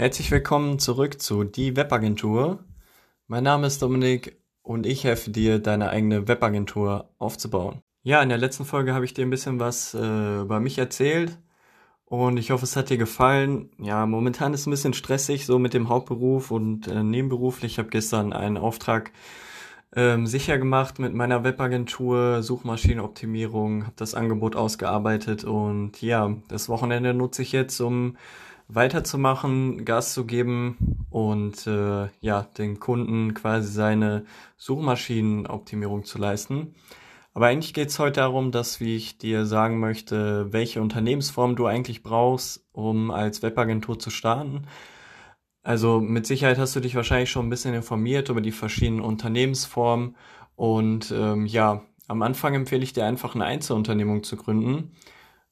Herzlich willkommen zurück zu Die Webagentur. Mein Name ist Dominik und ich helfe dir, deine eigene Webagentur aufzubauen. Ja, in der letzten Folge habe ich dir ein bisschen was äh, über mich erzählt und ich hoffe, es hat dir gefallen. Ja, momentan ist es ein bisschen stressig, so mit dem Hauptberuf und äh, nebenberuflich. Ich habe gestern einen Auftrag ähm, sicher gemacht mit meiner Webagentur, Suchmaschinenoptimierung, habe das Angebot ausgearbeitet und ja, das Wochenende nutze ich jetzt, um weiterzumachen, Gas zu geben und äh, ja, den Kunden quasi seine Suchmaschinenoptimierung zu leisten. Aber eigentlich geht es heute darum, dass wie ich dir sagen möchte, welche Unternehmensform du eigentlich brauchst, um als Webagentur zu starten. Also mit Sicherheit hast du dich wahrscheinlich schon ein bisschen informiert über die verschiedenen Unternehmensformen und ähm, ja, am Anfang empfehle ich dir einfach eine Einzelunternehmung zu gründen,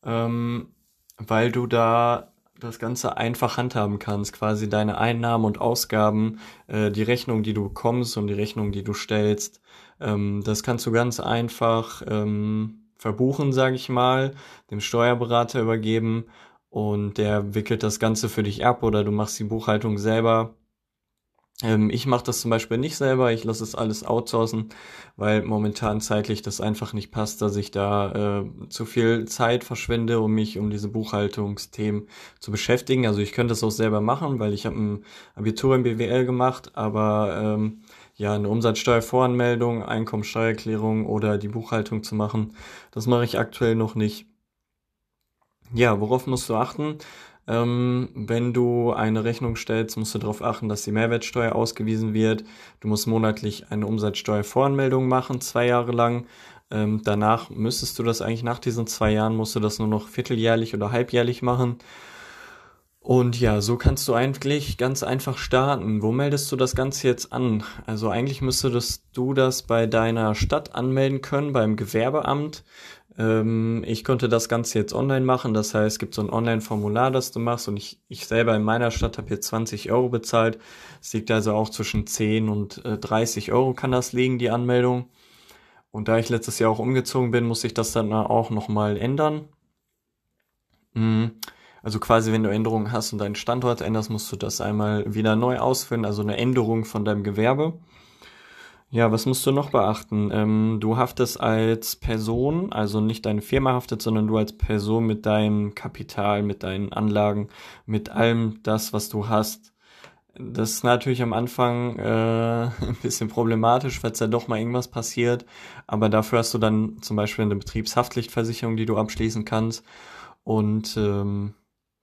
ähm, weil du da das Ganze einfach handhaben kannst, quasi deine Einnahmen und Ausgaben, äh, die Rechnung, die du bekommst und die Rechnung, die du stellst, ähm, das kannst du ganz einfach ähm, verbuchen, sage ich mal, dem Steuerberater übergeben und der wickelt das Ganze für dich ab oder du machst die Buchhaltung selber ähm, ich mache das zum Beispiel nicht selber, ich lasse es alles outsourcen, weil momentan zeitlich das einfach nicht passt, dass ich da äh, zu viel Zeit verschwende, um mich um diese Buchhaltungsthemen zu beschäftigen. Also ich könnte das auch selber machen, weil ich habe ein Abitur im BWL gemacht, aber ähm, ja, eine Umsatzsteuervoranmeldung, Einkommensteuererklärung oder die Buchhaltung zu machen, das mache ich aktuell noch nicht. Ja, worauf musst du achten? Ähm, wenn du eine Rechnung stellst, musst du darauf achten, dass die Mehrwertsteuer ausgewiesen wird. Du musst monatlich eine Umsatzsteuervoranmeldung machen, zwei Jahre lang. Ähm, danach müsstest du das eigentlich nach diesen zwei Jahren, musst du das nur noch vierteljährlich oder halbjährlich machen. Und ja, so kannst du eigentlich ganz einfach starten. Wo meldest du das Ganze jetzt an? Also eigentlich müsstest du das bei deiner Stadt anmelden können, beim Gewerbeamt. Ähm, ich konnte das Ganze jetzt online machen. Das heißt, es gibt so ein Online-Formular, das du machst. Und ich, ich selber in meiner Stadt habe jetzt 20 Euro bezahlt. Es liegt also auch zwischen 10 und äh, 30 Euro kann das liegen, die Anmeldung. Und da ich letztes Jahr auch umgezogen bin, muss ich das dann auch nochmal ändern. Mhm. Also quasi, wenn du Änderungen hast und deinen Standort änderst, musst du das einmal wieder neu ausführen, also eine Änderung von deinem Gewerbe. Ja, was musst du noch beachten? Ähm, du haftest als Person, also nicht deine Firma haftet, sondern du als Person mit deinem Kapital, mit deinen Anlagen, mit allem das, was du hast. Das ist natürlich am Anfang äh, ein bisschen problematisch, falls da doch mal irgendwas passiert. Aber dafür hast du dann zum Beispiel eine Betriebshaftpflichtversicherung, die du abschließen kannst. Und ähm,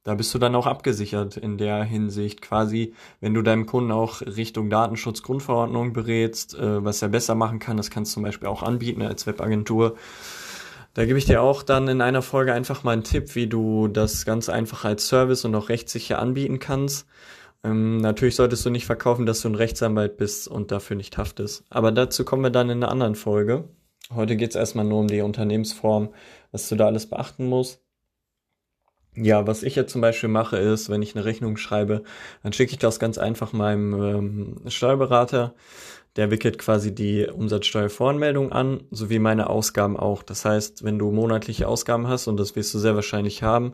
da bist du dann auch abgesichert in der Hinsicht quasi, wenn du deinem Kunden auch Richtung Datenschutzgrundverordnung berätst, äh, was er besser machen kann, das kannst du zum Beispiel auch anbieten als Webagentur. Da gebe ich dir auch dann in einer Folge einfach mal einen Tipp, wie du das ganz einfach als Service und auch rechtssicher anbieten kannst. Ähm, natürlich solltest du nicht verkaufen, dass du ein Rechtsanwalt bist und dafür nicht haftest. Aber dazu kommen wir dann in einer anderen Folge. Heute geht es erstmal nur um die Unternehmensform, was du da alles beachten musst. Ja, was ich jetzt zum Beispiel mache, ist, wenn ich eine Rechnung schreibe, dann schicke ich das ganz einfach meinem ähm, Steuerberater. Der wickelt quasi die Umsatzsteuervoranmeldung an, sowie meine Ausgaben auch. Das heißt, wenn du monatliche Ausgaben hast, und das wirst du sehr wahrscheinlich haben,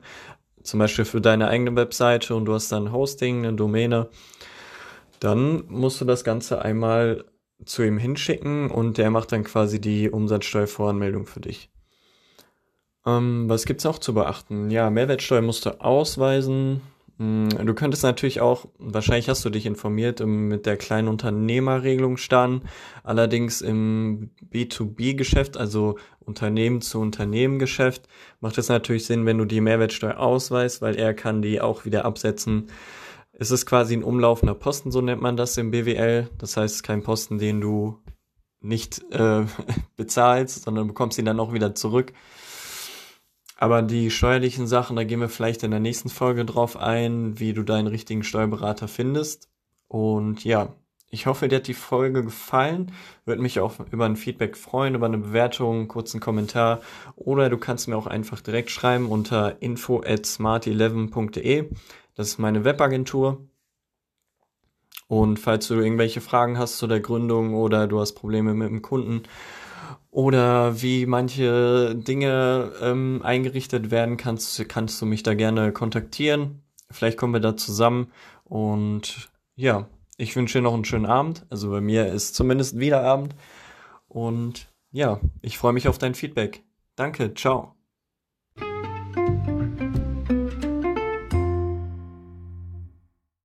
zum Beispiel für deine eigene Webseite und du hast dann Hosting, eine Domäne, dann musst du das Ganze einmal zu ihm hinschicken und der macht dann quasi die Umsatzsteuervoranmeldung für dich. Ähm, was gibt's noch zu beachten? Ja, Mehrwertsteuer musst du ausweisen. Hm, du könntest natürlich auch, wahrscheinlich hast du dich informiert, mit der kleinen Unternehmerregelung starten. Allerdings im B2B-Geschäft, also Unternehmen zu Unternehmen-Geschäft, macht es natürlich Sinn, wenn du die Mehrwertsteuer ausweist, weil er kann die auch wieder absetzen. Es ist quasi ein umlaufender Posten, so nennt man das im BWL. Das heißt, kein Posten, den du nicht äh, bezahlst, sondern bekommst ihn dann auch wieder zurück. Aber die steuerlichen Sachen, da gehen wir vielleicht in der nächsten Folge drauf ein, wie du deinen richtigen Steuerberater findest. Und ja, ich hoffe, dir hat die Folge gefallen. Würde mich auch über ein Feedback freuen, über eine Bewertung, einen kurzen Kommentar. Oder du kannst mir auch einfach direkt schreiben unter info at smart11.de. Das ist meine Webagentur. Und falls du irgendwelche Fragen hast zu der Gründung oder du hast Probleme mit dem Kunden, oder wie manche Dinge ähm, eingerichtet werden, kannst, kannst du mich da gerne kontaktieren. Vielleicht kommen wir da zusammen Und ja, ich wünsche dir noch einen schönen Abend. Also bei mir ist zumindest wieder Abend. Und ja, ich freue mich auf dein Feedback. Danke, ciao.